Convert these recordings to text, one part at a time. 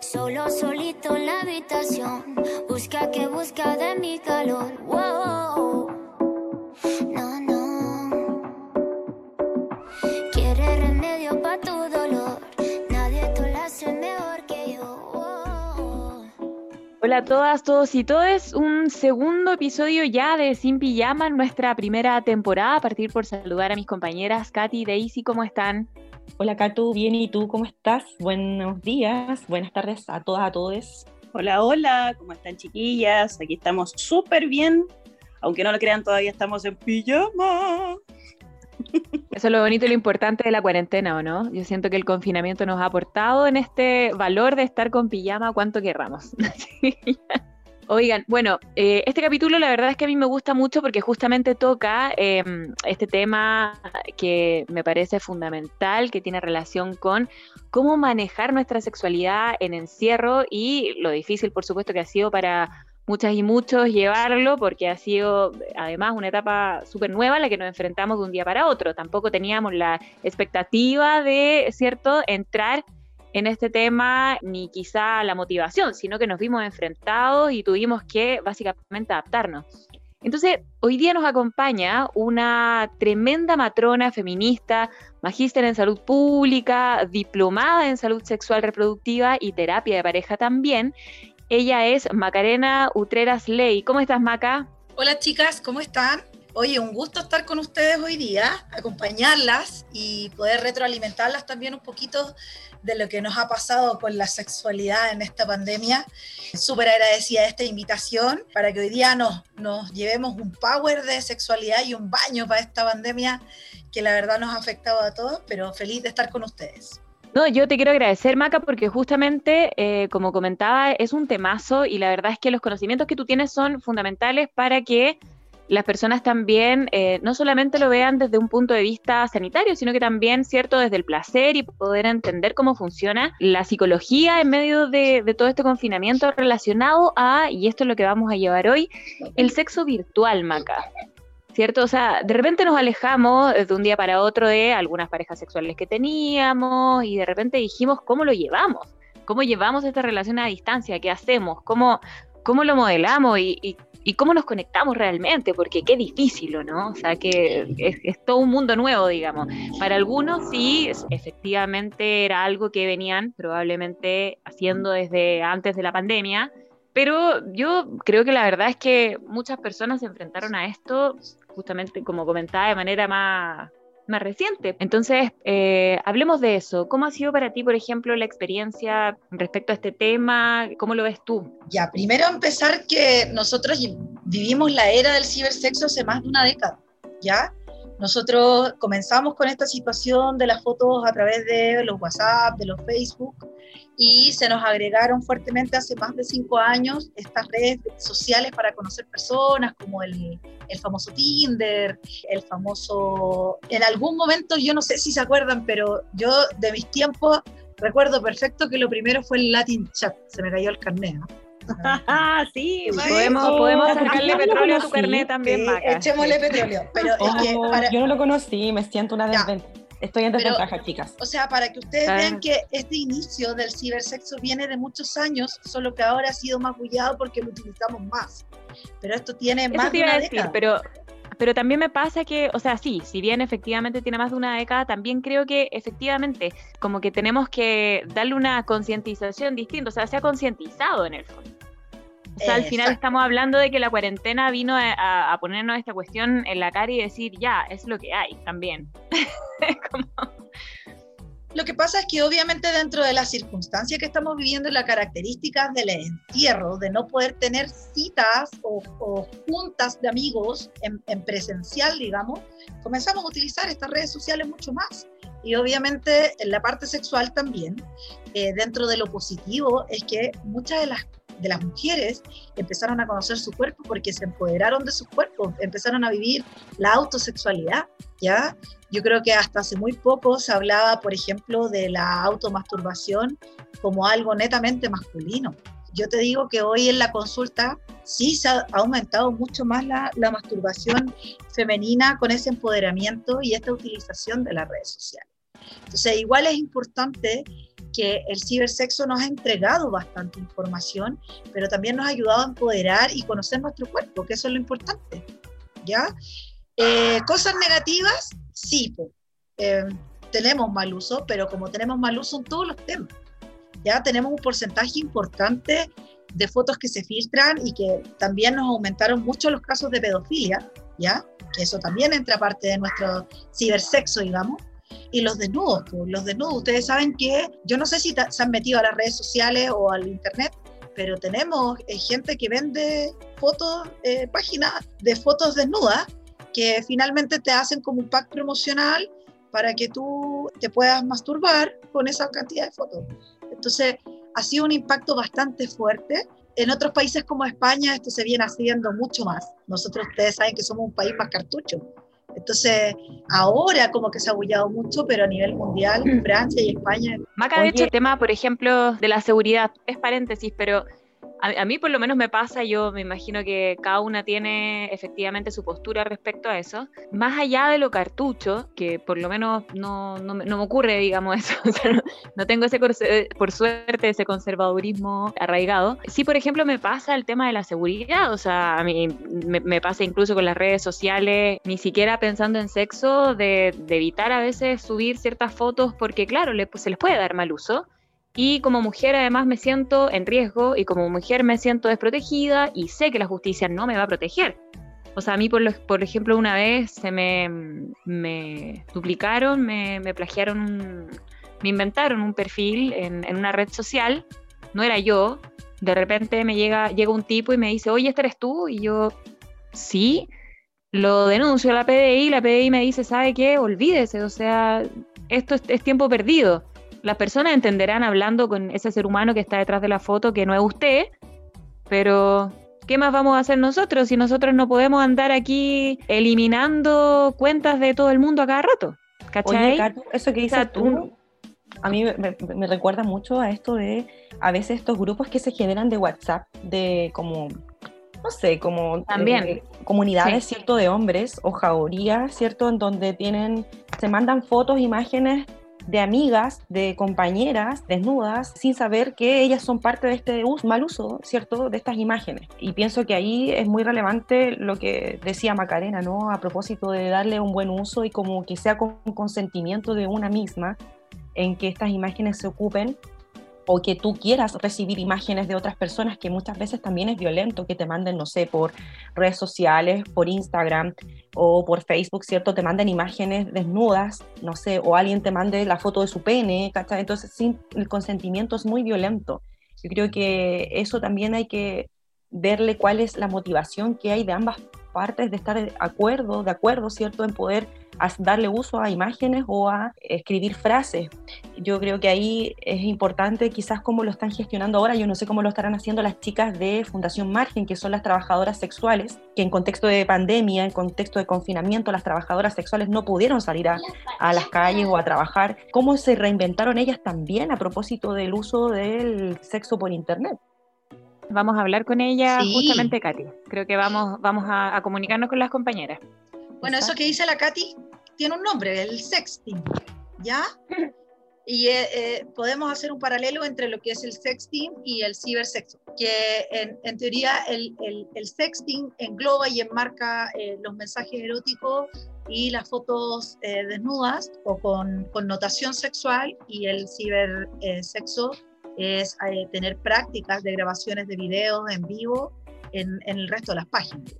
Solo solito en la habitación. Busca que busca de mi calor. Wow. No, no. Quiere remedio para tu dolor. Nadie te lo hace mejor que yo. Hola a todas, todos y todes. Un segundo episodio ya de Sin Pijama nuestra primera temporada. A partir por saludar a mis compañeras Katy y Daisy, ¿cómo están? Hola Katu, bien, ¿y tú cómo estás? Buenos días, buenas tardes a todas, a todos. Hola, hola, ¿cómo están chiquillas? Aquí estamos súper bien, aunque no lo crean, todavía estamos en pijama. Eso es lo bonito y lo importante de la cuarentena, ¿o no? Yo siento que el confinamiento nos ha aportado en este valor de estar con pijama cuanto querramos. Oigan, bueno, eh, este capítulo la verdad es que a mí me gusta mucho porque justamente toca eh, este tema que me parece fundamental, que tiene relación con cómo manejar nuestra sexualidad en encierro y lo difícil, por supuesto, que ha sido para muchas y muchos llevarlo porque ha sido además una etapa súper nueva la que nos enfrentamos de un día para otro. Tampoco teníamos la expectativa de, ¿cierto?, entrar en este tema ni quizá la motivación, sino que nos vimos enfrentados y tuvimos que básicamente adaptarnos. Entonces, hoy día nos acompaña una tremenda matrona feminista, magíster en salud pública, diplomada en salud sexual reproductiva y terapia de pareja también. Ella es Macarena Utreras Ley. ¿Cómo estás, Maca? Hola chicas, ¿cómo están? Oye, un gusto estar con ustedes hoy día, acompañarlas y poder retroalimentarlas también un poquito de lo que nos ha pasado con la sexualidad en esta pandemia. Súper agradecida de esta invitación para que hoy día nos, nos llevemos un power de sexualidad y un baño para esta pandemia que la verdad nos ha afectado a todos, pero feliz de estar con ustedes. No, yo te quiero agradecer, Maca, porque justamente, eh, como comentaba, es un temazo y la verdad es que los conocimientos que tú tienes son fundamentales para que las personas también eh, no solamente lo vean desde un punto de vista sanitario, sino que también, ¿cierto?, desde el placer y poder entender cómo funciona la psicología en medio de, de, todo este confinamiento relacionado a, y esto es lo que vamos a llevar hoy, el sexo virtual, Maca. ¿Cierto? O sea, de repente nos alejamos de un día para otro de algunas parejas sexuales que teníamos y de repente dijimos, ¿cómo lo llevamos? ¿Cómo llevamos esta relación a distancia? ¿Qué hacemos? ¿Cómo, cómo lo modelamos? Y, y cómo nos conectamos realmente, porque qué difícil, ¿no? O sea, que es, todo un mundo nuevo, digamos. Para algunos sí, efectivamente era algo que venían probablemente haciendo desde antes de la pandemia, pero yo creo que la verdad es que muchas personas se enfrentaron a esto justamente, como comentaba, de manera más, más reciente. Entonces, eh, hablemos de eso. ¿Cómo ha sido para ti, por ejemplo, la experiencia respecto a este tema? ¿Cómo lo ves tú? Ya, primero empezar que nosotros vivimos la era del cibersexo hace más de una década, ¿ya? Nosotros comenzamos con esta situación de las fotos a través de los WhatsApp, de los Facebook, y se nos agregaron fuertemente hace más de cinco años estas redes sociales para conocer personas, como el, el famoso Tinder, el famoso... En algún momento, yo no sé si se acuerdan, pero yo de mis tiempos recuerdo perfecto que lo primero fue el Latin Chat, se me cayó el carnet. ¿no? sí, podemos, podemos sacarle petróleo a tu carnet también, sí, Maca. Echémosle petróleo. Pero oh, es que para... Yo no lo conocí, me siento una desventaja. Estoy en desventaja, Pero, chicas. O sea, para que ustedes vean que este inicio del cibersexo viene de muchos años, solo que ahora ha sido más bullado porque lo utilizamos más. Pero esto tiene Eso más te de iba una a decir, década. pero pero también me pasa que, o sea, sí, si bien efectivamente tiene más de una década, también creo que efectivamente como que tenemos que darle una concientización distinta, o sea, se ha concientizado en el fondo. O sea, al final Exacto. estamos hablando de que la cuarentena vino a, a, ponernos esta cuestión en la cara y decir, ya, es lo que hay también. Como... Lo que pasa es que obviamente dentro de las circunstancias que estamos viviendo y las características del encierro, de no poder tener citas o, o juntas de amigos en, en, presencial, digamos, comenzamos a utilizar estas redes sociales mucho más. Y obviamente en la parte sexual también, eh, dentro de lo positivo, es que muchas de las de las mujeres empezaron a conocer su cuerpo porque se empoderaron de sus cuerpos, empezaron a vivir la autosexualidad, ¿ya? Yo creo que hasta hace muy poco se hablaba, por ejemplo, de la automasturbación como algo netamente masculino. Yo te digo que hoy en la consulta sí se ha aumentado mucho más la, la masturbación femenina con ese empoderamiento y esta utilización de las redes sociales. Entonces, igual es importante que el cibersexo nos ha entregado bastante información, pero también nos ha ayudado a empoderar y conocer nuestro cuerpo, que eso es lo importante. ¿Ya? Eh, cosas negativas, sí, eh, tenemos mal uso, pero como tenemos mal uso en todos los temas, ya tenemos un porcentaje importante de fotos que se filtran y que también nos aumentaron mucho los casos de pedofilia, ¿ya? Que eso también entra parte de nuestro cibersexo, digamos. Y los desnudos, los desnudos, ustedes saben que yo no sé si se han metido a las redes sociales o al internet, pero tenemos eh, gente que vende fotos, páginas de fotos desnudas que finalmente te hacen como un pack promocional para que tú te puedas masturbar con esa cantidad de fotos. Entonces, ha sido un impacto bastante fuerte. En otros países como España esto se viene haciendo mucho más. Nosotros, ustedes saben que somos un país más cartucho. Entonces, ahora como que se ha bullado mucho, pero a nivel mundial, mm. Francia y España. Maca, de hecho, el tema, por ejemplo, de la seguridad, es paréntesis, pero a, mí por lo menos me pasa, yo me imagino que cada una tiene efectivamente su postura respecto a eso. Más allá de lo cartucho, que por lo menos no, no, me ocurre, digamos, eso, no, tengo ese, por suerte ese conservadurismo arraigado. Sí, por ejemplo, me pasa el tema de la seguridad, o sea, a mí me, pasa incluso con las redes sociales, ni siquiera pensando en sexo, de, evitar a veces subir ciertas fotos porque, claro, se les puede dar mal uso y como mujer además me siento en riesgo y como mujer me siento desprotegida y sé que la justicia no me va a proteger. O sea, a mí, por, ejemplo, una vez se me, me duplicaron, me, me plagiaron, me inventaron un perfil en, en, una red social, no era yo, de repente me llega, llega un tipo y me dice, oye, ¿este eres tú? Y yo, sí, lo denuncio a la PDI, la PDI me dice, ¿sabe qué? Olvídese, o sea, esto es tiempo perdido las personas entenderán hablando con ese ser humano que está detrás de la foto que no es usted, pero ¿qué más vamos a hacer nosotros si nosotros no podemos andar aquí eliminando cuentas de todo el mundo a cada rato? ¿Cachai? Oye, eso que dices tú, a mí me, recuerda mucho a esto de a veces estos grupos que se generan de WhatsApp, de como, no sé, como También. Eh, comunidades, ¿cierto? De hombres o jaurías, ¿cierto? En donde tienen, se mandan fotos, imágenes de amigas, de compañeras desnudas, sin saber que ellas son parte de este mal uso, ¿cierto?, de estas imágenes. Y pienso que ahí es muy relevante lo que decía Macarena, ¿no?, a propósito de darle un buen uso y como que sea con consentimiento de una misma en que estas imágenes se ocupen o que tú quieras recibir imágenes de otras personas, que muchas veces también es violento, que te manden, no sé, por redes sociales, por Instagram o por Facebook, ¿cierto? Te manden imágenes desnudas, no sé, o alguien te mande la foto de su pene, ¿cachai? Entonces, sin el consentimiento es muy violento. Yo creo que eso también hay que verle cuál es la motivación que hay de ambas partes de estar de acuerdo, de acuerdo, ¿cierto? En poder darle uso a imágenes o a escribir frases. Yo creo que ahí es importante quizás cómo lo están gestionando ahora, yo no sé cómo lo estarán haciendo las chicas de Fundación Margen, que son las trabajadoras sexuales, que en contexto de pandemia, en contexto de confinamiento, las trabajadoras sexuales no pudieron salir a, a las calles o a trabajar. ¿Cómo se reinventaron ellas también a propósito del uso del sexo por Internet? Vamos a hablar con ella justamente, Katy. Creo que vamos, vamos a, a comunicarnos con las compañeras. Bueno, eso que dice la Katy tiene un nombre, el sexting, ¿ya? Y eh, eh, podemos hacer un paralelo entre lo que es el sexting y el cibersexo, que en, teoría el, el, sexting engloba y enmarca eh, los mensajes eróticos y las fotos desnudas o con connotación sexual y el cibersexo es tener prácticas de grabaciones de videos en vivo en, en el resto de las páginas.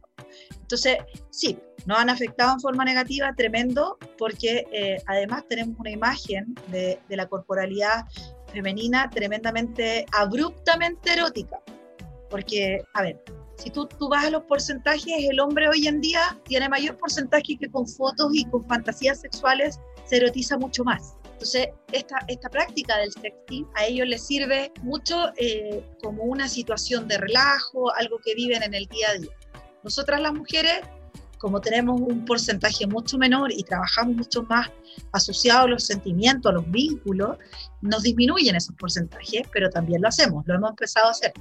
Entonces, sí, nos han afectado en forma negativa tremendo porque eh, además tenemos una imagen de, la corporalidad femenina tremendamente, abruptamente erótica. Porque, a ver, si tú, tú vas a los porcentajes, el hombre hoy en día tiene mayor porcentaje que con fotos y con fantasías sexuales se erotiza mucho más. Entonces, esta, esta práctica del sexting a ellos les sirve mucho eh, como una situación de relajo, algo que viven en el día a día. Nosotras las mujeres, como tenemos un porcentaje mucho menor y trabajamos mucho más asociado a los sentimientos, a los vínculos, nos disminuyen esos porcentajes, pero también lo hacemos, lo hemos empezado a hacer,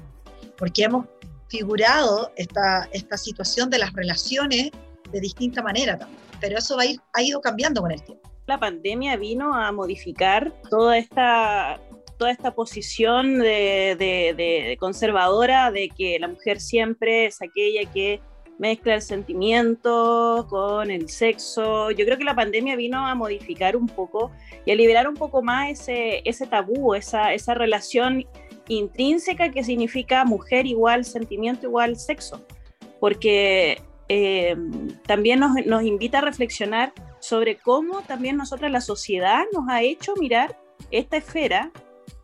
porque hemos figurado esta, esta situación de las relaciones de distinta manera también, pero eso va a ir, ha ido cambiando con el tiempo. La pandemia vino a modificar toda esta toda esta posición de, conservadora de que la mujer siempre es aquella que mezcla el sentimiento con el sexo. Yo creo que la pandemia vino a modificar un poco y a liberar un poco más ese, ese tabú, esa, esa relación intrínseca que significa mujer igual sentimiento igual sexo. Porque eh, también nos, nos invita a reflexionar sobre cómo también nosotras, la sociedad, nos ha hecho mirar esta esfera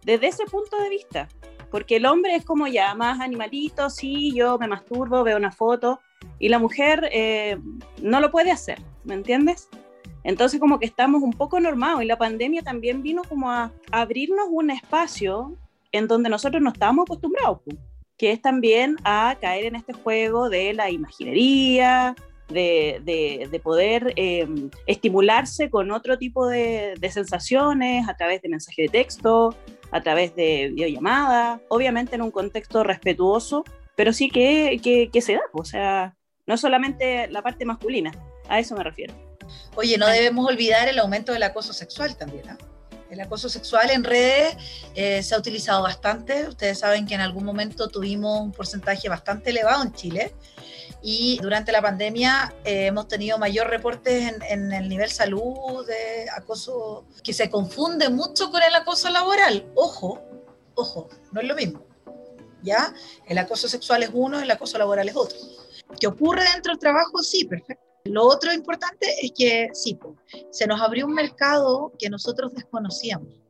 desde ese punto de vista. Porque el hombre es como ya, más animalito, sí, yo me masturbo, veo una foto, y la mujer eh, no lo puede hacer, ¿me entiendes? Entonces como que estamos un poco normados y la pandemia también vino como a abrirnos un espacio en donde nosotros no estábamos acostumbrados, que es también a caer en este juego de la imaginería, de, poder em, estimularse con otro tipo de, sensaciones a través de mensaje de texto, a través de videollamada, obviamente en un contexto respetuoso, pero sí que, que, se da, o sea, no solamente la parte masculina, a eso me refiero. Oye, no debemos olvidar el aumento del acoso sexual también. ¿no? El acoso sexual en redes eh, se ha utilizado bastante. Ustedes saben que en algún momento tuvimos un porcentaje bastante elevado en Chile y durante la pandemia eh, hemos tenido mayor reportes en, el nivel salud de acoso, que se confunde mucho con el acoso laboral. Ojo, ojo, no es lo mismo. ¿Ya? El acoso sexual es uno, el acoso laboral es otro. ¿Qué ocurre dentro del trabajo? Sí, perfecto. Lo otro importante es que sí, se nos abrió un mercado que nosotros desconocíamos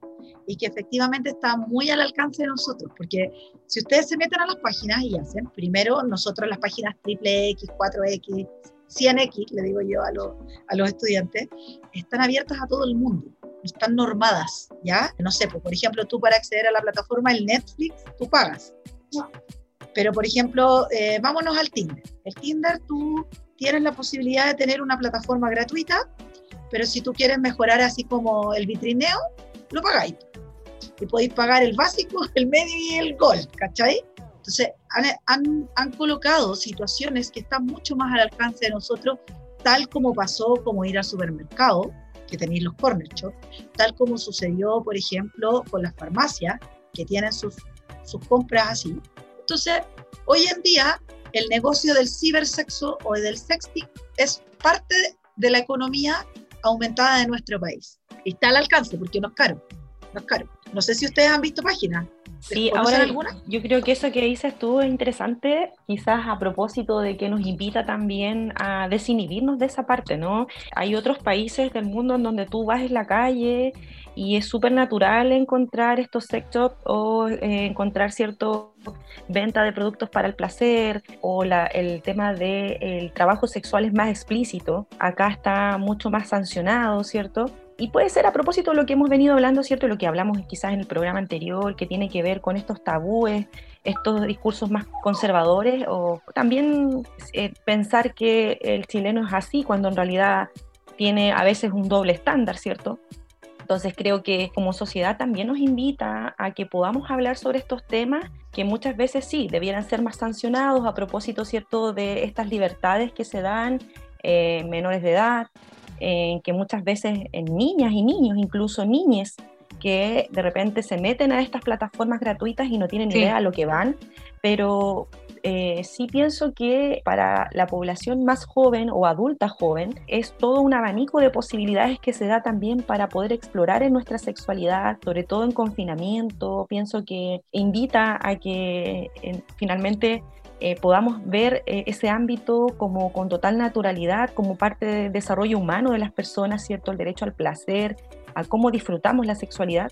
y que efectivamente está muy al alcance de nosotros, porque si ustedes se meten a las páginas y hacen, primero nosotros las páginas triple X, 4X, 100X, le digo yo a, a los estudiantes, están abiertas a todo el mundo, están normadas, ¿ya? No sé, pues, por ejemplo, tú para acceder a la plataforma el Netflix, tú pagas. Pero, por ejemplo, eh, vámonos al Tinder. El Tinder, tú tienes la posibilidad de tener una plataforma gratuita, pero si tú quieres mejorar así como el vitrineo, lo pagáis y podéis pagar el básico, el medio y el gol, ¿cachai? Entonces, han, han, colocado situaciones que están mucho más al alcance de nosotros, tal como pasó como ir al supermercado, que tenéis los corner shop, tal como sucedió, por ejemplo, con las farmacias, que tienen sus, sus compras así. Entonces, hoy en día, el negocio del cibersexo o del sexting es parte de la economía aumentada de nuestro país. Está al alcance porque no es caro, no es caro. No sé si ustedes han visto páginas. Sí, ahora alguna? yo creo que eso que dices tú es interesante, quizás a propósito de que nos invita también a desinhibirnos de esa parte, ¿no? Hay otros países del mundo en donde tú vas en la calle y es súper natural encontrar estos sex shops o eh, encontrar cierto venta de productos para el placer o la, el tema del el trabajo sexual es más explícito. Acá está mucho más sancionado, ¿cierto? Y puede ser a propósito de lo que hemos venido hablando, ¿cierto? Lo que hablamos quizás en el programa anterior, que tiene que ver con estos tabúes, estos discursos más conservadores, o también eh, pensar que el chileno es así, cuando en realidad tiene a veces un doble estándar, ¿cierto? Entonces creo que como sociedad también nos invita a que podamos hablar sobre estos temas que muchas veces sí debieran ser más sancionados a propósito, ¿cierto?, de estas libertades que se dan eh, menores de edad, en que muchas veces en niñas y niños, incluso niñas, que de repente se meten a estas plataformas gratuitas y no tienen idea de lo que van, pero eh, sí pienso que para la población más joven o adulta joven es todo un abanico de posibilidades que se da también para poder explorar en nuestra sexualidad, sobre todo en confinamiento. Pienso que invita a que finalmente eh, podamos ver eh, ese ámbito como con total naturalidad, como parte del desarrollo humano de las personas, ¿cierto? El derecho al placer, a cómo disfrutamos la sexualidad,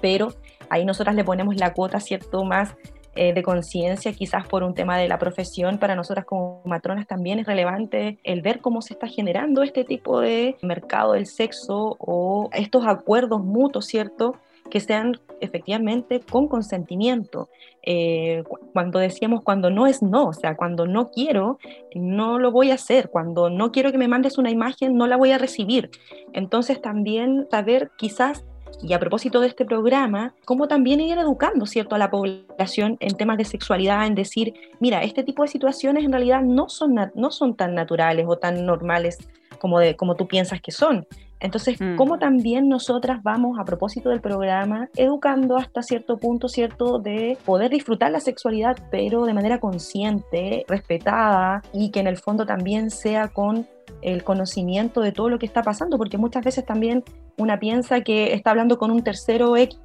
pero ahí nosotras le ponemos la cuota, ¿cierto? Más eh, de conciencia, quizás por un tema de la profesión, para nosotras como matronas también es relevante el ver cómo se está generando este tipo de mercado del sexo o estos acuerdos mutuos, ¿cierto? Que sean efectivamente con consentimiento. Eh, cuando decíamos cuando no es no, o sea, cuando no quiero, no lo voy a hacer, cuando no quiero que me mandes una imagen, no la voy a recibir. Entonces también saber quizás y a propósito de este programa, cómo también ir educando, ¿cierto?, a la población en temas de sexualidad, en decir, mira, este tipo de situaciones en realidad no son, no son tan naturales o tan normales como, de, como tú piensas que son. Entonces, Mm. ¿cómo también nosotras vamos, a propósito del programa, educando hasta cierto punto, ¿cierto?, de poder disfrutar la sexualidad, pero de manera consciente, respetada, y que en el fondo también sea con el conocimiento de todo lo que está pasando, porque muchas veces también una piensa que está hablando con un tercero X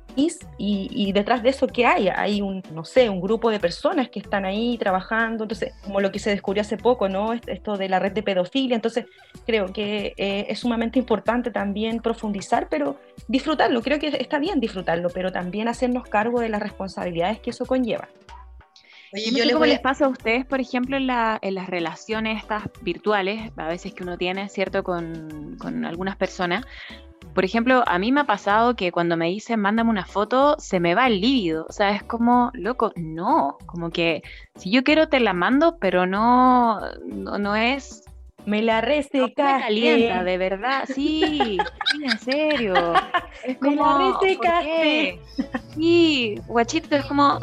y, y detrás de eso, ¿qué hay? Hay un, no sé, un grupo de personas que están ahí trabajando, entonces, como lo que se descubrió hace poco, ¿no? Esto de la red de pedofilia, entonces creo que eh, es sumamente importante también profundizar, pero disfrutarlo, creo que está bien disfrutarlo, pero también hacernos cargo de las responsabilidades que eso conlleva. Oye, Yo no yo sé les cómo voy les a... pasa a ustedes, por ejemplo, en, la- en las relaciones estas virtuales, a veces que uno tiene, ¿cierto?, con, con algunas personas. Por ejemplo, a mí me ha pasado que cuando me dicen, mándame una foto, se me va el líbido. O sea, es como, loco, no. Como que si yo quiero te la mando, pero no, no, no es Me la No me resecaste. calienta, de verdad, sí, sí, en serio. Es Me la como, ¿por resecaste. qué? Sí, guachito, es como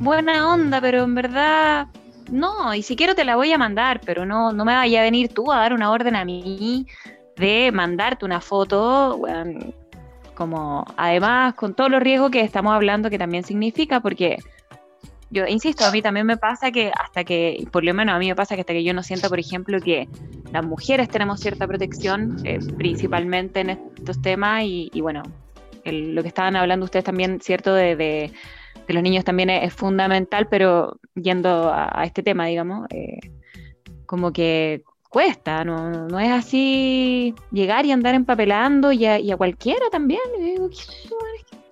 buena onda, pero en verdad no, y si quiero te la voy a mandar, pero no, no me vaya a venir tú a dar una orden a mí de mandarte una foto, como además con todos los riesgos que estamos hablando que también significa, porque yo insisto, a mí también me pasa que hasta que, por lo menos a mí me pasa que hasta que yo no sienta, por ejemplo, que las mujeres tenemos cierta protección, eh, principalmente en estos temas, y, bueno, lo que estaban hablando ustedes también, cierto, de, de- los niños también es, fundamental, pero yendo a, a este tema, digamos, eh, como que cuesta, no, no es así llegar y andar empapelando y a, y a cualquiera también. digo, ¿qué-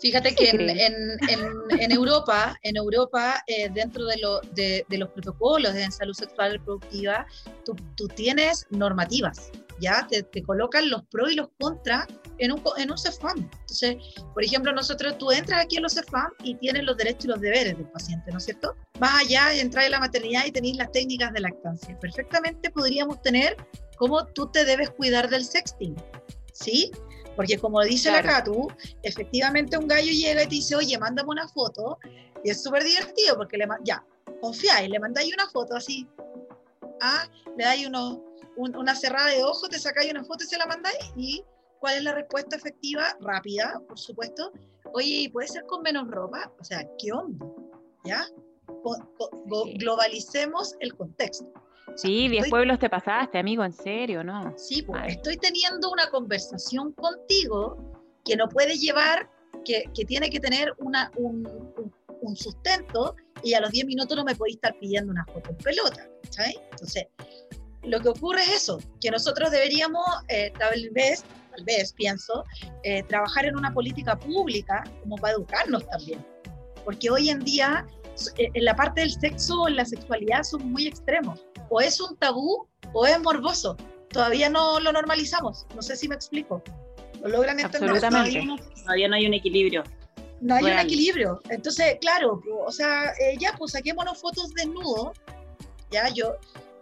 Fíjate ¿Qué que en- en- en Europa, en Europa eh, dentro de, lo- de- de los protocolos de salud sexual reproductiva, tú, tú tienes normativas, ¿ya? Te, te colocan los pros y los contras en un, en un CEFAM. Entonces, por ejemplo, nosotros, tú entras aquí en los CEFAM y tienes los derechos y los deberes del paciente, ¿no es cierto? Vas allá y entras en la maternidad y tenéis las técnicas de lactancia. Perfectamente podríamos tener cómo tú te debes cuidar del sexting, ¿sí? Porque como dice Claro. la Catu, efectivamente un gallo llega y te dice, oye, mándame una foto, y es súper divertido porque le ya, confiáis, le mandáis una foto así, ah, le dais uno, un- una cerrada de ojos, te sacáis una foto y se la mandáis, y cuál es la respuesta efectiva, rápida, por supuesto, oye, ¿y puede ser con menos ropa? O sea, ¿qué onda? ¿Ya? Go- Sí. globalicemos el contexto. O sea, Sí, diez estoy- pueblos te pasaste, amigo, en serio, ¿no? Sí, pues, Ay. estoy teniendo una conversación contigo que no puede llevar, que, que tiene que tener una, un, un- un sustento y a los 10 minutos no me podéis estar pidiendo una foto en pelota, ¿sabes? Entonces, lo que ocurre es eso, que nosotros deberíamos, eh, tal vez, tal vez pienso, eh, trabajar en una política pública como para educarnos también. Porque hoy en día, eh, en la parte del sexo, en la sexualidad, son muy extremos. O es un tabú o es morboso todavía no lo normalizamos. No sé si me explico. ¿Lo logran entender? Absolutamente. Todavía no, todavía no hay un equilibrio. No hay un Real. equilibrio. Entonces, claro, o sea, eh, ya, pues saquémonos fotos desnudos. Ya, yo,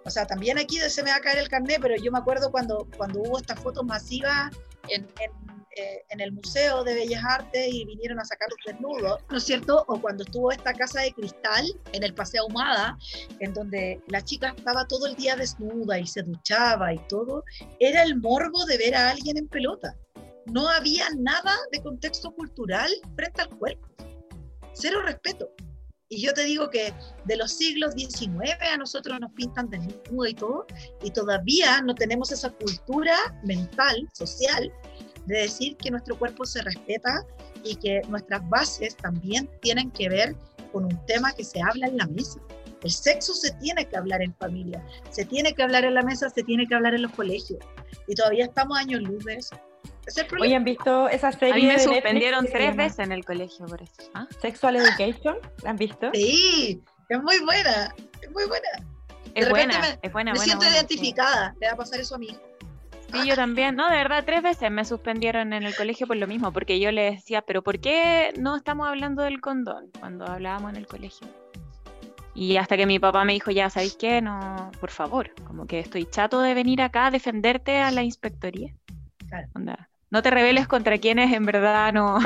o sea, también aquí se me va a caer el carnet, pero yo me acuerdo cuando, cuando hubo estas fotos masivas en, en, eh, en el Museo de Bellas Artes y vinieron a sacar los desnudos, ¿no es cierto? O cuando estuvo esta casa de cristal en el Paseo Ahumada, en donde la chica estaba todo el día desnuda y se duchaba y todo, era el morbo de ver a alguien en pelota no había nada de contexto cultural frente al cuerpo. Cero respeto. Y yo te digo que de los siglos XIX a nosotros nos pintan desnudo y todo, y todavía no tenemos esa cultura mental, social, de decir que nuestro cuerpo se respeta y que nuestras bases también tienen que ver con un tema que se habla en la mesa. El sexo se tiene que hablar en familia, se tiene que hablar en la mesa, se tiene que hablar en los colegios. Y todavía estamos años luz de eso. Ese es el problema. Oye, ¿han visto esa serie A mí me Netflix suspendieron tres veces en el colegio por eso. ¿Ah? Sexual Education? ¿La han visto? Sí, es muy buena, es muy buena. Es repente buena, me- es buena, Me buena, siento buena, sí. identificada, le va a pasar eso a mi hijo. Sí, yo también. No, de verdad, tres veces me suspendieron en el colegio por lo mismo, porque yo le decía, pero ¿por qué no estamos hablando del condón cuando hablábamos en el colegio? Y hasta que mi papá me dijo, ya, ¿sabéis qué? No, por favor, como que estoy chato de venir acá a defenderte a la inspectoría. Claro. Onda, no te rebeles contra quienes en verdad no,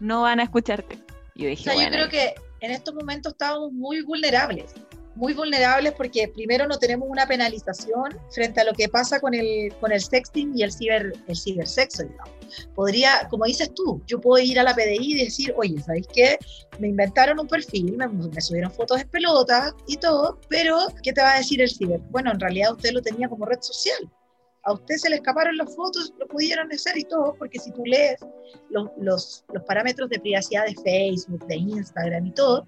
no van a escucharte. Yo O dije, sea, yo bueno, creo que en estos momentos estábamos muy vulnerables, muy vulnerables porque primero no tenemos una penalización frente a lo que pasa con el, con el sexting y el, ciber, el cibersexo, digamos. Podría, como dices tú, yo puedo ir a la PDI y decir, oye, ¿sabéis qué? Me inventaron un perfil, me, me subieron fotos de pelotas y todo, pero ¿qué te va a decir el ciber? Bueno, en realidad usted lo tenía como red social a usted se le escaparon las fotos, lo pudieron hacer y todo, porque si tú lees los, los, parámetros de privacidad de Facebook, de Instagram y todo,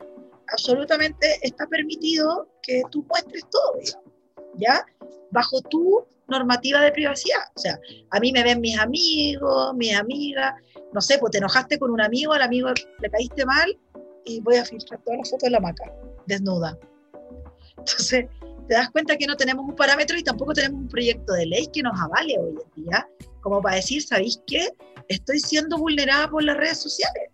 absolutamente está permitido que tú muestres todo, ¿ya? Bajo tu normativa de privacidad. O sea, a mí me ven mis amigos, mis amigas, no sé, pues te enojaste con un amigo, al amigo le caíste mal y voy a filtrar todas las fotos de la maca, desnuda. Entonces, te das cuenta que no tenemos un parámetro y tampoco tenemos un proyecto de ley que nos avale hoy en día, como para decir, ¿sabéis qué? Estoy siendo vulnerada por las redes sociales.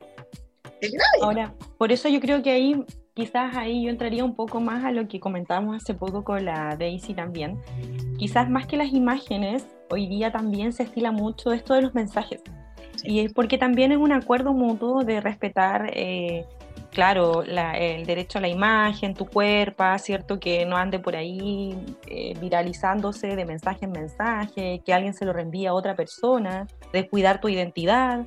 Es grave. Ahora, por eso yo creo que ahí quizás ahí yo entraría un poco más a lo que comentábamos hace poco con la Daisy también. Quizás más que las imágenes, hoy día también se estila mucho esto de los mensajes. Y es porque también es un acuerdo mutuo de respetar, eh, claro, el derecho a la imagen, tu cuerpo, ¿cierto? Que no ande por ahí eh, viralizándose de mensaje en mensaje, que alguien se lo reenvíe a otra persona, de cuidar tu identidad.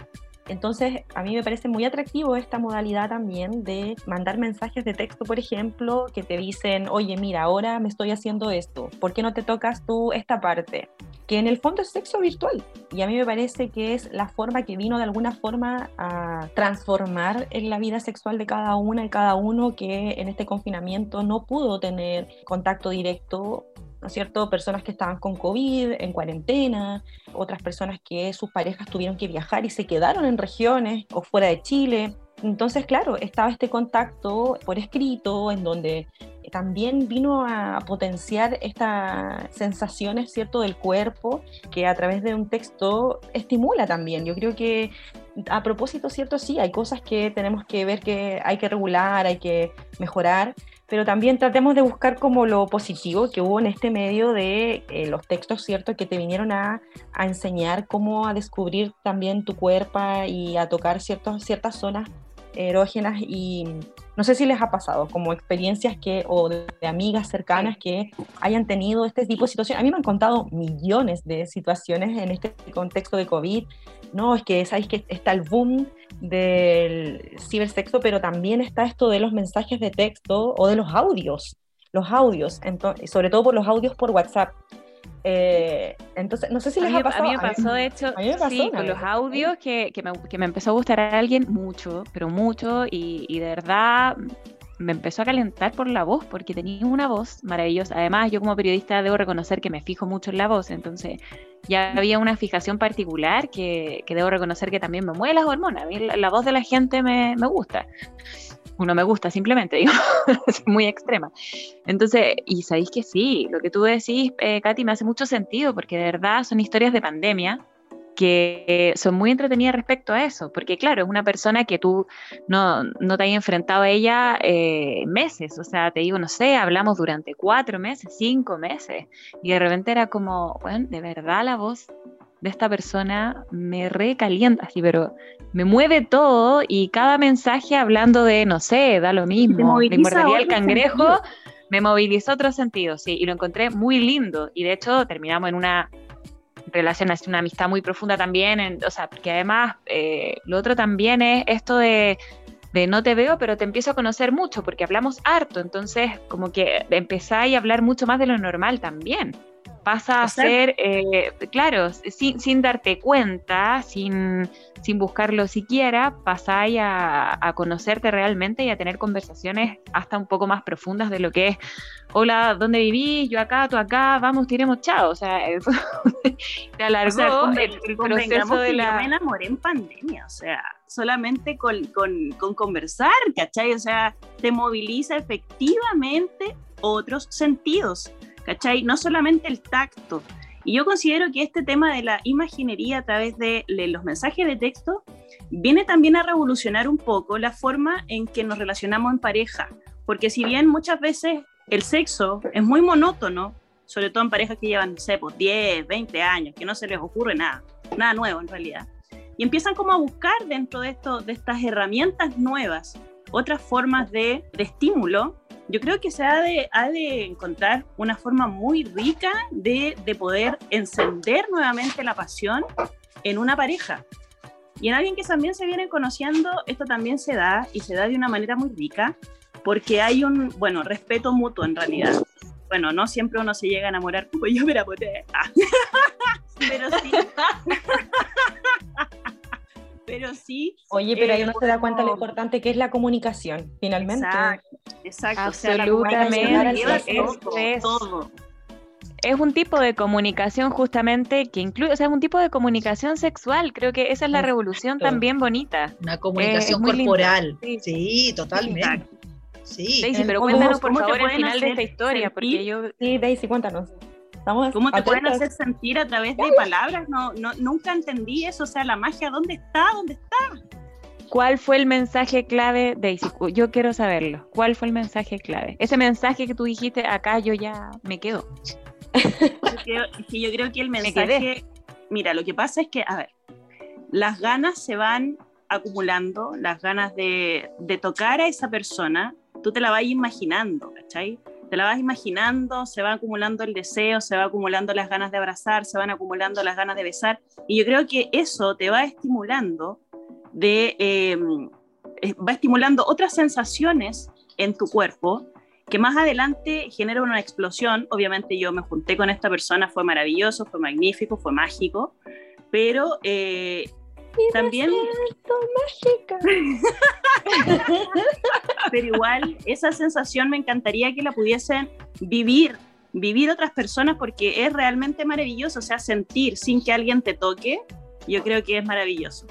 Entonces, a mí me parece muy atractivo esta modalidad también de mandar mensajes de texto, por ejemplo, que te dicen, oye, mira, ahora me estoy haciendo esto, ¿por qué no te tocas tú esta parte? Que en el fondo es sexo virtual. Y a mí me parece que es la forma que vino de alguna forma a transformar en la vida sexual de cada una y cada uno que en este confinamiento no pudo tener contacto directo ¿no es cierto? Personas que estaban con COVID, en cuarentena, otras personas que sus parejas tuvieron que viajar y se quedaron en regiones o fuera de Chile. Entonces, claro, estaba este contacto por escrito, en donde también vino a potenciar estas sensaciones, ¿cierto?, del cuerpo, que a través de un texto estimula también. Yo creo que a propósito, ¿cierto? Sí, hay cosas que tenemos que ver que hay que regular, hay que mejorar, pero también tratemos de buscar como lo positivo que hubo en este medio de eh, los textos, ¿cierto? Que te vinieron a, a, enseñar cómo a descubrir también tu cuerpo y a tocar ciertos, ciertas zonas erógenas y no sé si les ha pasado como experiencias que o de, amigas cercanas que hayan tenido este tipo de situaciones. A mí me han contado millones de situaciones en este contexto de COVID. No, es que sabéis que está el boom del cibersexo, pero también está esto de los mensajes de texto o de los audios. Los audios, entonces, sobre todo por los audios por WhatsApp. Eh, entonces, no sé si les ha pasado. A mí me pasó, de hecho, sí, con los audios que, que, me, que, me, empezó a gustar a alguien mucho, pero mucho, y, y, de verdad me empezó a calentar por la voz, porque tenía una voz maravillosa. Además, yo como periodista debo reconocer que me fijo mucho en la voz, entonces ya había una fijación particular que, que debo reconocer que también me mueve las hormonas. A mí la, la voz de la gente me, me gusta uno me gusta simplemente, digo, es muy extrema. Entonces, y sabéis que sí, lo que tú decís, eh, Katy, me hace mucho sentido, porque de verdad son historias de pandemia que son muy entretenidas respecto a eso, porque claro, es una persona que tú no, no te has enfrentado a ella eh, meses, o sea, te digo, no sé, hablamos durante cuatro meses, cinco meses, y de repente era como, bueno, de verdad la voz de esta persona me recalienta, así, pero me mueve todo y cada mensaje hablando de, no sé, da lo mismo, me mordería el cangrejo, sentido. me movilizó otro sentido, sí, y lo encontré muy lindo. Y de hecho terminamos en una relación, así, una amistad muy profunda también, en, o sea, porque además eh, lo otro también es esto de de no te veo, pero te empiezo a conocer mucho, porque hablamos harto, entonces como que empezáis a hablar mucho más de lo normal también pasa a ser, eh, claro, sin, sin, darte cuenta, sin, sin buscarlo siquiera, pasáis a, a, conocerte realmente y a tener conversaciones hasta un poco más profundas de lo que es, hola, ¿dónde vivís? Yo acá, tú acá, vamos, tiremos chao. O sea, te alargó o sea, el, el proceso de la... Yo me enamoré en pandemia, o sea, solamente con, con, con conversar, ¿cachai? O sea, te moviliza efectivamente otros sentidos. ¿Cachai? No solamente el tacto. Y yo considero que este tema de la imaginería a través de, los mensajes de texto viene también a revolucionar un poco la forma en que nos relacionamos en pareja. Porque si bien muchas veces el sexo es muy monótono, sobre todo en parejas que llevan, no sé, pues 10, 20 años, que no se les ocurre nada, nada nuevo en realidad. Y empiezan como a buscar dentro de, esto, de estas herramientas nuevas otras formas de, de estímulo, yo creo que se ha de, ha de encontrar una forma muy rica de, de poder encender nuevamente la pasión en una pareja. Y en alguien que también se viene conociendo, esto también se da y se da de una manera muy rica, porque hay un, bueno, respeto mutuo en realidad. Bueno, no siempre uno se llega a enamorar como yo me la Ah. Pero sí. pero sí. Oye, pero ahí uno se da cuenta de lo importante que es la comunicación, finalmente. Exacto, exacto. Absolutamente. es, todo. Es un tipo de comunicación justamente que incluye, o sea, es un tipo de comunicación sexual. Creo que esa es la revolución también bonita. Una comunicación corporal. Sí, totalmente. Sí. Daisy, pero cuéntanos por favor el final de esta historia, porque yo... Sí, Daisy, cuéntanos. ¿Cómo te pueden hacer sentir a través de palabras? No, no, nunca entendí eso, o sea, la magia, ¿dónde está? ¿Dónde está? ¿Cuál fue el mensaje clave, Daisy? Yo quiero saberlo. ¿Cuál fue el mensaje clave? Ese mensaje que tú dijiste, acá yo ya me quedo. Yo yo creo que el mensaje, mira, lo que pasa es que, a ver, las ganas se van acumulando, las ganas de, de tocar a esa persona, tú te la vas imaginando, ¿cachai? Te la vas imaginando, se va acumulando el deseo, se va acumulando las ganas de abrazar, se van acumulando las ganas de besar. Y yo creo que eso te va estimulando de, em, eh, va estimulando otras sensaciones en tu cuerpo que más adelante generan una explosión. Obviamente yo me junté con esta persona, fue maravilloso, fue magnífico, fue mágico, pero eh, también... mágica. Pero igual esa sensación me encantaría que la pudiesen vivir, vivir otras personas porque es realmente maravilloso, o sea, sentir sin que alguien te toque, yo creo que es maravilloso.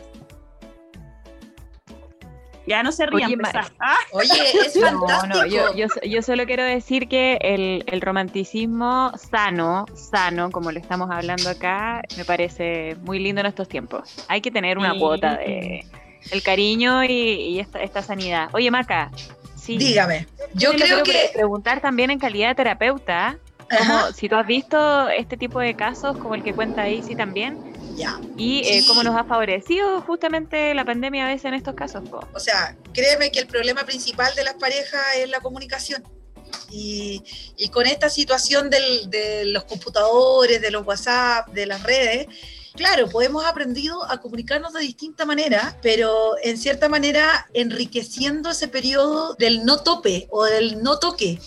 Ya no se rían. Oye, ah. Oye es fantástico. yo, solo quiero decir que el, romanticismo sano, sano, como lo estamos hablando acá, me parece muy lindo en estos tiempos. Hay que tener una cuota de el cariño y, esta, sanidad. Oye, Maca, sí. Dígame. Yo creo que. Preguntar también en calidad de terapeuta, como si tú has visto este tipo de casos, como el que cuenta Daisy también y eh, cómo nos ha favorecido justamente la pandemia a veces en estos casos. O sea, créeme que el problema principal de las parejas es la comunicación. Y, con esta situación de los computadores, de los WhatsApp, de las redes, claro, pues hemos aprendido a comunicarnos de distinta manera, pero en cierta manera enriqueciendo ese periodo del no tope o del no toque.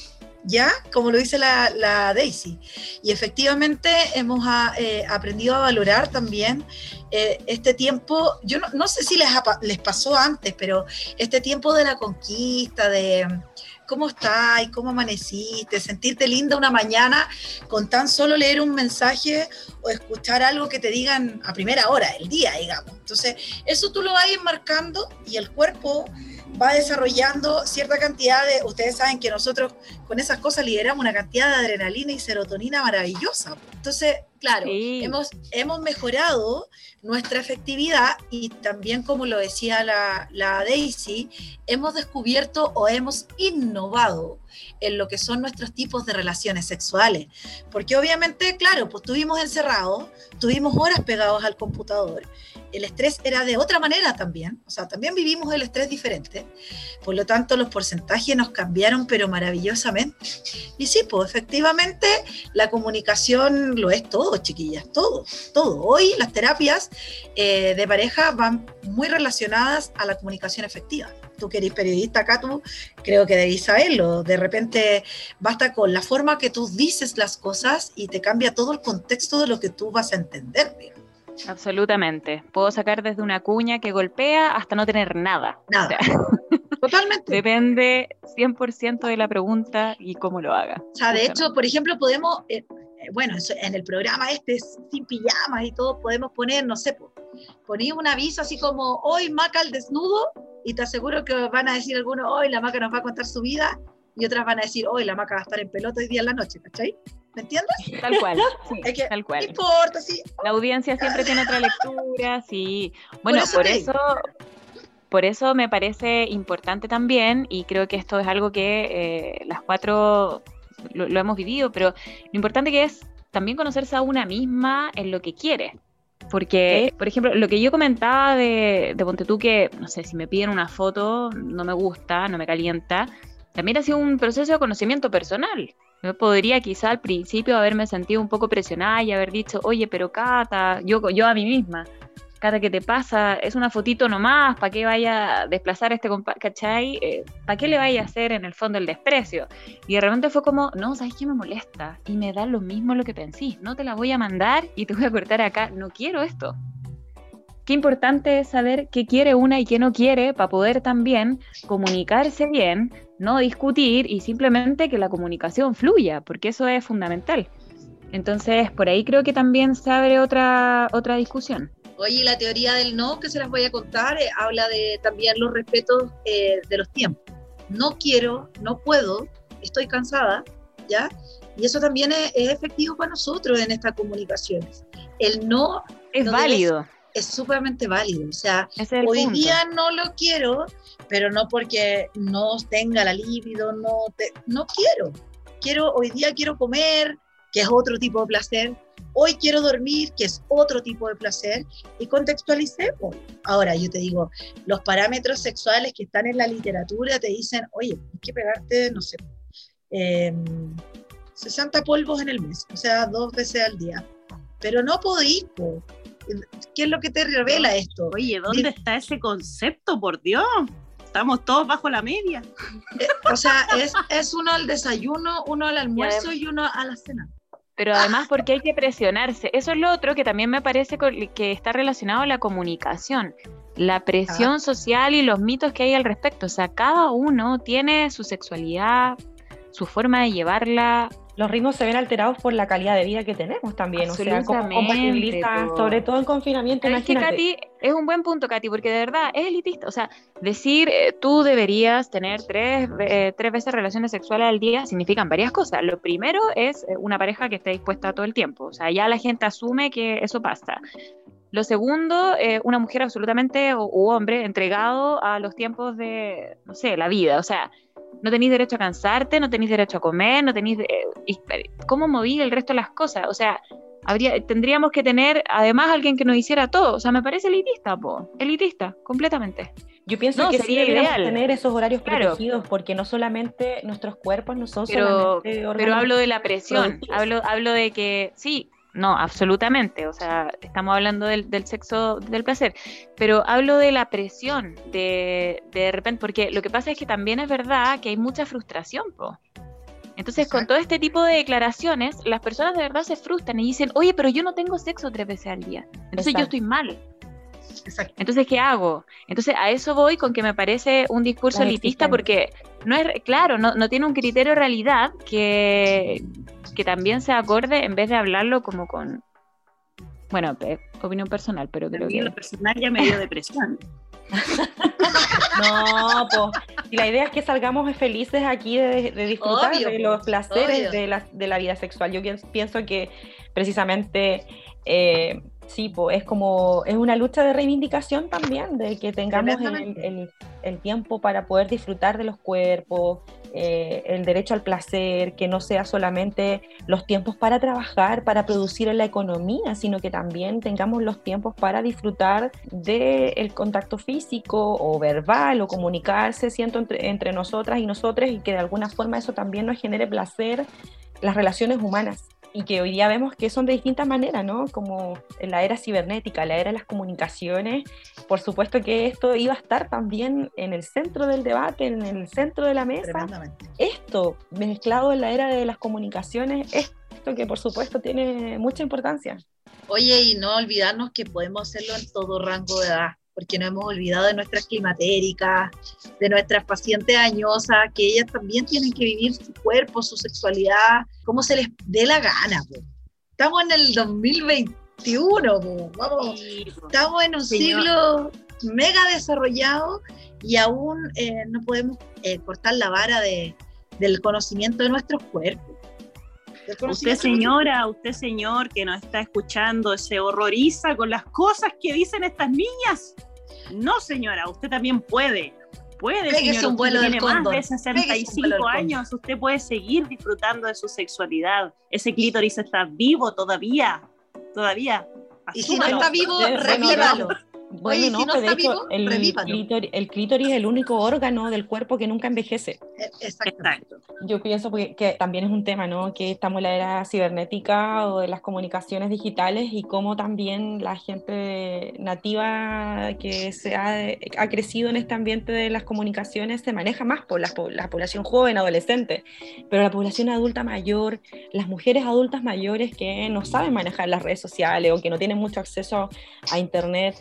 ¿Ya? Como lo dice la, Daisy. Y efectivamente hemos ah, eh, aprendido a valorar también eh, este tiempo, yo no, sé si les, les pasó antes, pero este tiempo de la conquista, de cómo estás, cómo amaneciste, sentirte linda una mañana con tan solo leer un mensaje o escuchar algo que te digan a primera hora, el día, digamos. Entonces, eso tú lo vas enmarcando y el cuerpo va desarrollando cierta cantidad de, ustedes saben que nosotros con esas cosas lideramos una cantidad de adrenalina y serotonina maravillosa. Entonces, claro, hemos, hemos mejorado nuestra efectividad y también, como lo decía la, la Daisy, hemos descubierto o hemos innovado en lo que son nuestros tipos de relaciones sexuales. Porque obviamente, claro, pues estuvimos encerrados, tuvimos horas pegados al computador el estrés era de otra manera también, o sea, también vivimos el estrés diferente, por lo tanto los porcentajes nos cambiaron pero maravillosamente. Y sí, pues efectivamente la comunicación lo es todo, chiquillas, todo, todo. Hoy las terapias eh, de pareja van muy relacionadas a la comunicación efectiva. Tú que eres periodista acá, tú creo que debís saberlo. De repente basta con la forma que tú dices las cosas y te cambia todo el contexto de lo que tú vas a entender. Absolutamente. Puedo sacar desde una cuña que golpea hasta no tener nada. Nada. Totalmente. Depende 100% de la pregunta y cómo lo haga. O sea, de hecho, por ejemplo, podemos, eh, bueno, en el programa este, sin pijamas y todo, podemos poner, no sé, poner un aviso así como, hoy Maca al desnudo, y te aseguro que van a decir algunos, hoy la Maca nos va a contar su vida, y otras van a decir, hoy la Maca va a estar en pelota hoy día en la noche, ¿cachai? ¿Me entiendes? Tal cual. tal cual. No importa, sí. La audiencia siempre tiene otra lectura, sí. Bueno, por eso, por eso, me parece importante también, y creo que esto es algo que eh, las cuatro lo, hemos vivido, pero lo importante que es también conocerse a una misma en lo que quiere. Porque, por ejemplo, lo que yo comentaba de, de Ponte tú, que, no sé, si me piden una foto, no me gusta, no me calienta, también ha sido un proceso de conocimiento personal. Yo podría quizá al principio haberme sentido un poco presionada y haber dicho, oye, pero Cata, yo, yo a mí misma, Cata, ¿qué te pasa? Es una fotito nomás, ¿para qué vaya a desplazar este compadre? ¿Cachai? Eh, ¿Para qué le vaya a hacer en el fondo el desprecio? Y de repente fue como, no, ¿sabes qué me molesta? Y me da lo mismo lo que pensé. No te la voy a mandar y te voy a cortar acá. No quiero esto. Qué importante es saber qué quiere una y qué no quiere para poder también comunicarse bien, no discutir y simplemente que la comunicación fluya, porque eso es fundamental. Entonces, por ahí creo que también se abre otra, otra discusión. Oye, la teoría del no que se las voy a contar eh, habla de también los respetos eh, de los tiempos. No quiero, no puedo, estoy cansada, ¿ya? Y eso también es, efectivo para nosotros en estas comunicaciones. El no es válido. Es sumamente válido. O sea, hoy día no lo quiero, pero no porque no tenga la libido, no, no quiero. Quiero, hoy día quiero comer, que es otro tipo de placer. Hoy quiero dormir, que es otro tipo de placer, y contextualicemos. Ahora, yo te digo, los parámetros sexuales que están en la literatura te dicen, oye, hay que pegarte, no sé, 60 em, polvos en el mes, o sea, dos veces al día. Pero no podís, ¿qué es lo que te revela esto? Oye, ¿dónde está ese concepto, por Dios? estamos todos bajo la media. Eh, o sea, es, es, uno al desayuno, uno al almuerzo y uno a la cena. Pero además porque hay que presionarse. Eso es lo otro que también me parece que está relacionado a la comunicación. La presión ah. social y los mitos que hay al respecto. O sea, cada uno tiene su sexualidad, su forma de llevarla, los ritmos se ven alterados por la calidad de vida que tenemos también, o sea, como sobre todo en confinamiento. Es que Katy, es un buen punto, Katy, porque de verdad es elitista, o sea, decir eh, tú deberías tener tres, eh, tres veces relaciones sexuales al día significan varias cosas. Lo primero es eh, una pareja que esté dispuesta todo el tiempo, o sea, ya la gente asume que eso pasa. Lo segundo, una mujer absolutamente, o hombre, entregado a los tiempos de, no sé, la vida, o sea, no tenéis derecho a cansarte, no tenéis derecho a comer, no tenéis... ¿Cómo moví el resto de las cosas? O sea, habría, tendríamos que tener además alguien que nos hiciera todo. O sea, me parece elitista, po. Elitista, completamente. Yo pienso que sería sí ideal tener esos horarios protegidos porque no solamente nuestros cuerpos no son pero, Pero hablo de la presión, hablo, hablo de que sí, no, absolutamente. O sea, estamos hablando del, sexo, del placer. Pero hablo de la presión, de, de repente, porque lo que pasa es que también es verdad que hay mucha frustración, po. Entonces, con todo este tipo de declaraciones, las personas de verdad se frustran y dicen, oye, pero yo no tengo sexo tres veces al día. Entonces yo estoy mal. Exacto. Entonces, ¿qué hago? Entonces, a eso voy con que me parece un discurso elitista porque no es, claro, no, no tiene un criterio de realidad que, que también se acorde en vez de hablarlo como con, bueno, opinión personal, pero creo que... Lo personal ya me dio depresión. no, pues, y la idea es que salgamos felices aquí de, disfrutar de los placeres de la, de la, vida sexual. Yo pienso que precisamente eh, Sí, pues es como, es una lucha de reivindicación también, de que tengamos el, tiempo para poder disfrutar de los cuerpos, eh, el derecho al placer, que no sea solamente los tiempos para trabajar, para producir en la economía, sino que también tengamos los tiempos para disfrutar del contacto físico o verbal o comunicarse, siento, entre, entre nosotras y nosotros y que de alguna forma eso también nos genere placer las relaciones humanas y que hoy día vemos que son de distintas maneras, ¿no? Como en la era cibernética, la era de las comunicaciones, por supuesto que esto iba a estar también en el centro del debate, en el centro de la mesa. Esto, mezclado en la era de las comunicaciones, esto que por supuesto tiene mucha importancia. Oye, y no olvidarnos que podemos hacerlo en todo rango de edad porque no hemos olvidado de nuestras climatéricas, de nuestras pacientes añosas, que ellas también tienen que vivir su cuerpo, su sexualidad, como se les dé la gana. Estamos en el 2021, Vamos, estamos en un siglo mega desarrollado y aún eh, no podemos eh, cortar la vara de, del conocimiento de nuestros cuerpos. Usted señora, usted señor que nos está escuchando, se horroriza con las cosas que dicen estas niñas. No, señora, usted también puede. Puede, señora, un vuelo tiene más de 65 años, usted puede seguir disfrutando de su sexualidad. Ese clítoris está vivo todavía, todavía. Y si no está vivo, revívalo. Bueno, Oye, no, si no que de está hecho el clítoris, el clítoris es el único órgano del cuerpo que nunca envejece. Exacto. Exacto. Yo pienso porque, que también es un tema, ¿no? Que estamos en la era cibernética o de las comunicaciones digitales y cómo también la gente nativa que se ha, ha crecido en este ambiente de las comunicaciones se maneja más por la, po- la población joven, adolescente, pero la población adulta mayor, las mujeres adultas mayores que no saben manejar las redes sociales o que no tienen mucho acceso a internet,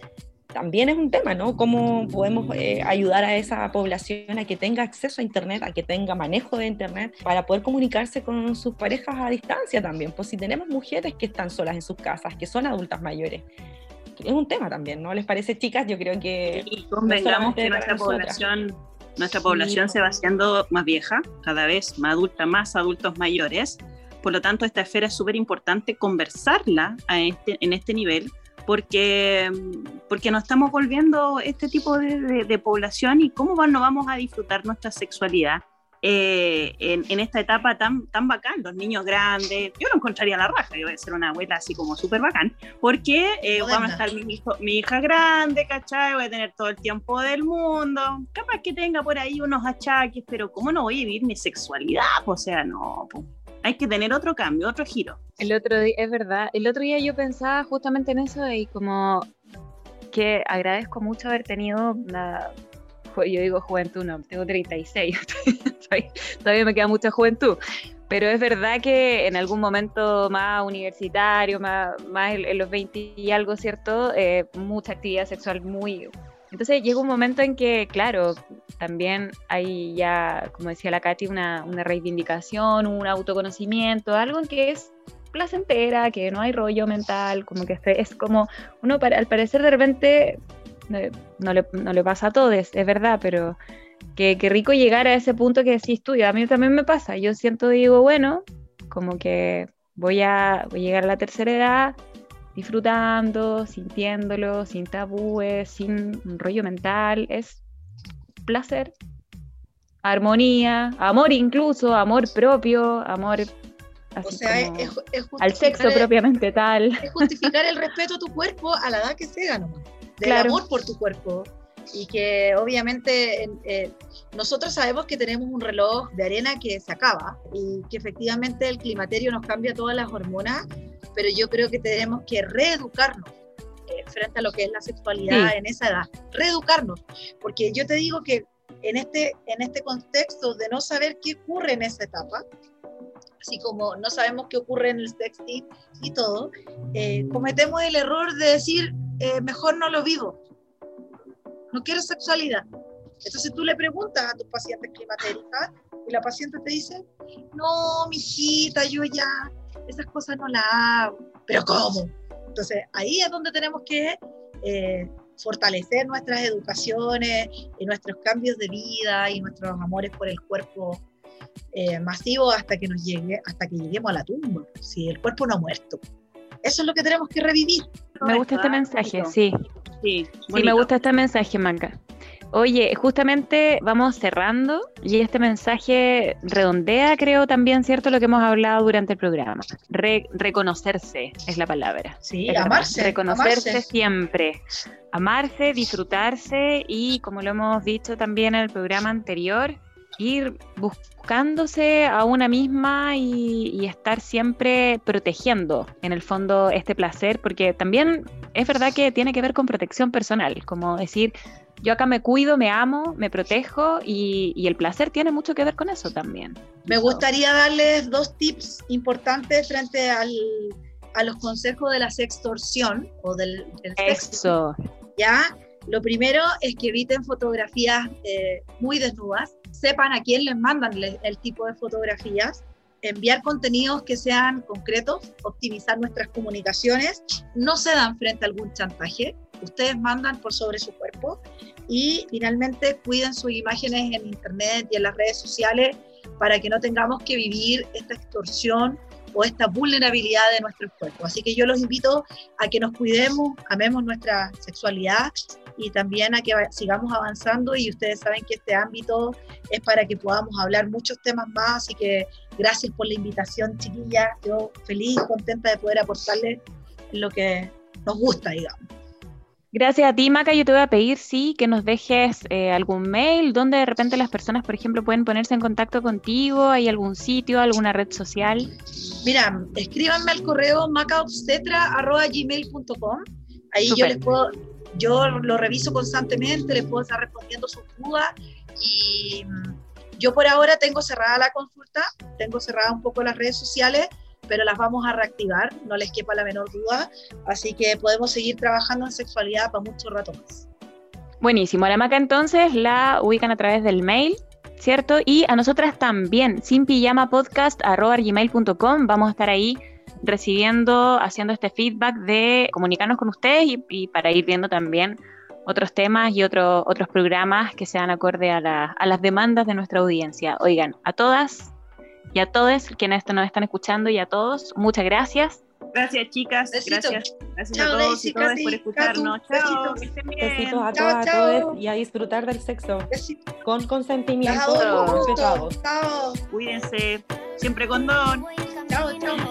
también es un tema, ¿no? ¿Cómo podemos eh, ayudar a esa población a que tenga acceso a Internet, a que tenga manejo de Internet, para poder comunicarse con sus parejas a distancia también? Pues si tenemos mujeres que están solas en sus casas, que son adultas mayores, es un tema también, ¿no? ¿Les parece, chicas? Yo creo que... Y convengamos que nuestra población, nuestra población se va haciendo más vieja, cada vez más adulta, más adultos mayores. Por lo tanto, esta esfera es súper importante conversarla a este, en este nivel, porque, porque nos estamos volviendo este tipo de, de- de población y cómo no vamos a disfrutar nuestra sexualidad eh, en, en esta etapa tan, tan bacán, los niños grandes. Yo lo encontraría la raja, yo voy a ser una abuela así como súper bacán, porque eh, a estar mi, hijo, mi hija grande, ¿cachai? Voy a tener todo el tiempo del mundo. Capaz que tenga por ahí unos achaques, pero ¿cómo no voy a vivir mi sexualidad? O sea, no. po. Hay que tener otro cambio, otro giro. El otro día, es verdad, el otro día yo pensaba justamente en eso y como que agradezco mucho haber tenido jo- yo digo juventud, no, tengo 36, todavía- me queda mucha juventud, pero es verdad que en algún momento más universitario, más, más en los 20 y algo, ¿cierto? Eh, mucha actividad sexual muy... Entonces llega un momento en que, claro, también hay ya, como decía la Katy, una, una reivindicación, un autoconocimiento, algo en que es placentera, que no hay rollo mental, como que es como, uno para- al parecer de repente, eh, no le, no le pasa a todos, es verdad, pero que, que rico llegar a ese punto que decís tú, y a mí también me pasa, yo siento, digo, bueno, como que voy a, voy a llegar a la tercera edad disfrutando, sintiéndolo, sin tabúes, sin un rollo mental, es placer, armonía, amor incluso, amor propio, amor O así sea, es, es al sexo el- propiamente tal. es justificar el respeto a tu cuerpo a la edad que sea nomás, del Claro. amor por tu cuerpo. Y que obviamente en- eh, nosotros sabemos que tenemos un reloj de arena que se acaba y que efectivamente el climaterio nos cambia todas las hormonas, pero yo creo que tenemos que reeducarnos eh, frente a lo que es la sexualidad Sí. en esa edad, reeducarnos, porque yo te digo que en este, en este contexto de no saber qué ocurre en esa etapa, así como no sabemos qué ocurre en el sexting y todo, eh, cometemos el error de decir, eh, mejor no lo vivo, no quiero sexualidad. Entonces tú le preguntas a tus pacientes climatéricas y la paciente te dice, no, mijita, yo ya esas cosas no las hago. ¿Pero cómo? Entonces ahí es donde tenemos que eh, fortalecer nuestras educaciones y nuestros cambios de vida y nuestros amores por el cuerpo eh, masivo hasta que nos llegue, hasta que lleguemos a la tumba. Si el cuerpo no ha muerto. Eso es lo que tenemos que revivir. Me gusta este mensaje, sí. Sí, Sí, me gusta este mensaje, Manca. Oye, justamente vamos cerrando y este mensaje redondea, creo también, ¿cierto? Lo que hemos hablado durante el programa. Re- reconocerse es la palabra. Sí, Es amarse. Reconocerse amarse. siempre. Amarse, disfrutarse y, como lo hemos dicho también en el programa anterior, ir buscándose a una misma y, y estar siempre protegiendo, en el fondo, este placer, porque también es verdad que tiene que ver con protección personal, como decir, yo acá me cuido, me amo, me protejo y, y el placer tiene mucho que ver con eso también. Me gustaría darles dos tips importantes frente al, a los consejos de la sextorsión o del. Eso, ¿ya? Lo primero es que eviten fotografías eh, muy desnudas, sepan a quién les mandan le- el tipo de fotografías, enviar contenidos que sean concretos, optimizar nuestras comunicaciones, no se dan frente a algún chantaje, ustedes mandan por sobre su cuerpo y finalmente cuiden sus imágenes en internet y en las redes sociales para que no tengamos que vivir esta extorsión o esta vulnerabilidad de nuestros cuerpos. Así que yo los invito a que nos cuidemos, amemos nuestra sexualidad y también a que sigamos avanzando y ustedes saben que este ámbito es para que podamos hablar muchos temas más, así que gracias por la invitación chiquilla, yo feliz, contenta de poder aportarles lo que nos gusta, digamos. Gracias a ti, Maca. Yo te voy a pedir, sí, que nos dejes eh, algún mail donde de repente las personas, por ejemplo, pueden ponerse en contacto contigo. ¿Hay algún sitio, alguna red social? Mira, escríbanme al correo macaobstetra.gmail.com. Ahí yo les puedo, yo lo reviso constantemente, les puedo estar respondiendo sus dudas y mm, yo por ahora tengo cerrada la consulta, tengo cerrada un poco las redes sociales, pero las vamos a reactivar, no les quepa la menor duda, así que podemos seguir trabajando en sexualidad para mucho rato más. Buenísimo, a la maca entonces la ubican a través del mail, ¿cierto? Y a nosotras también, sin pijama podcast gmail.com, vamos a estar ahí recibiendo, haciendo este feedback de comunicarnos con ustedes y, para ir viendo también otros temas y otros otros programas que sean acorde a, a las demandas de nuestra audiencia. Oigan, a todas, y a todos quienes nos están escuchando y a todos, muchas gracias. Gracias, chicas. Besito. Gracias. Gracias chao, a todos y todas por escucharnos. Chao. Besitos. A todas, y a disfrutar del sexo. Besito. Con consentimiento. Chao. Chao. Cuídense. Siempre con don. Chao, chao.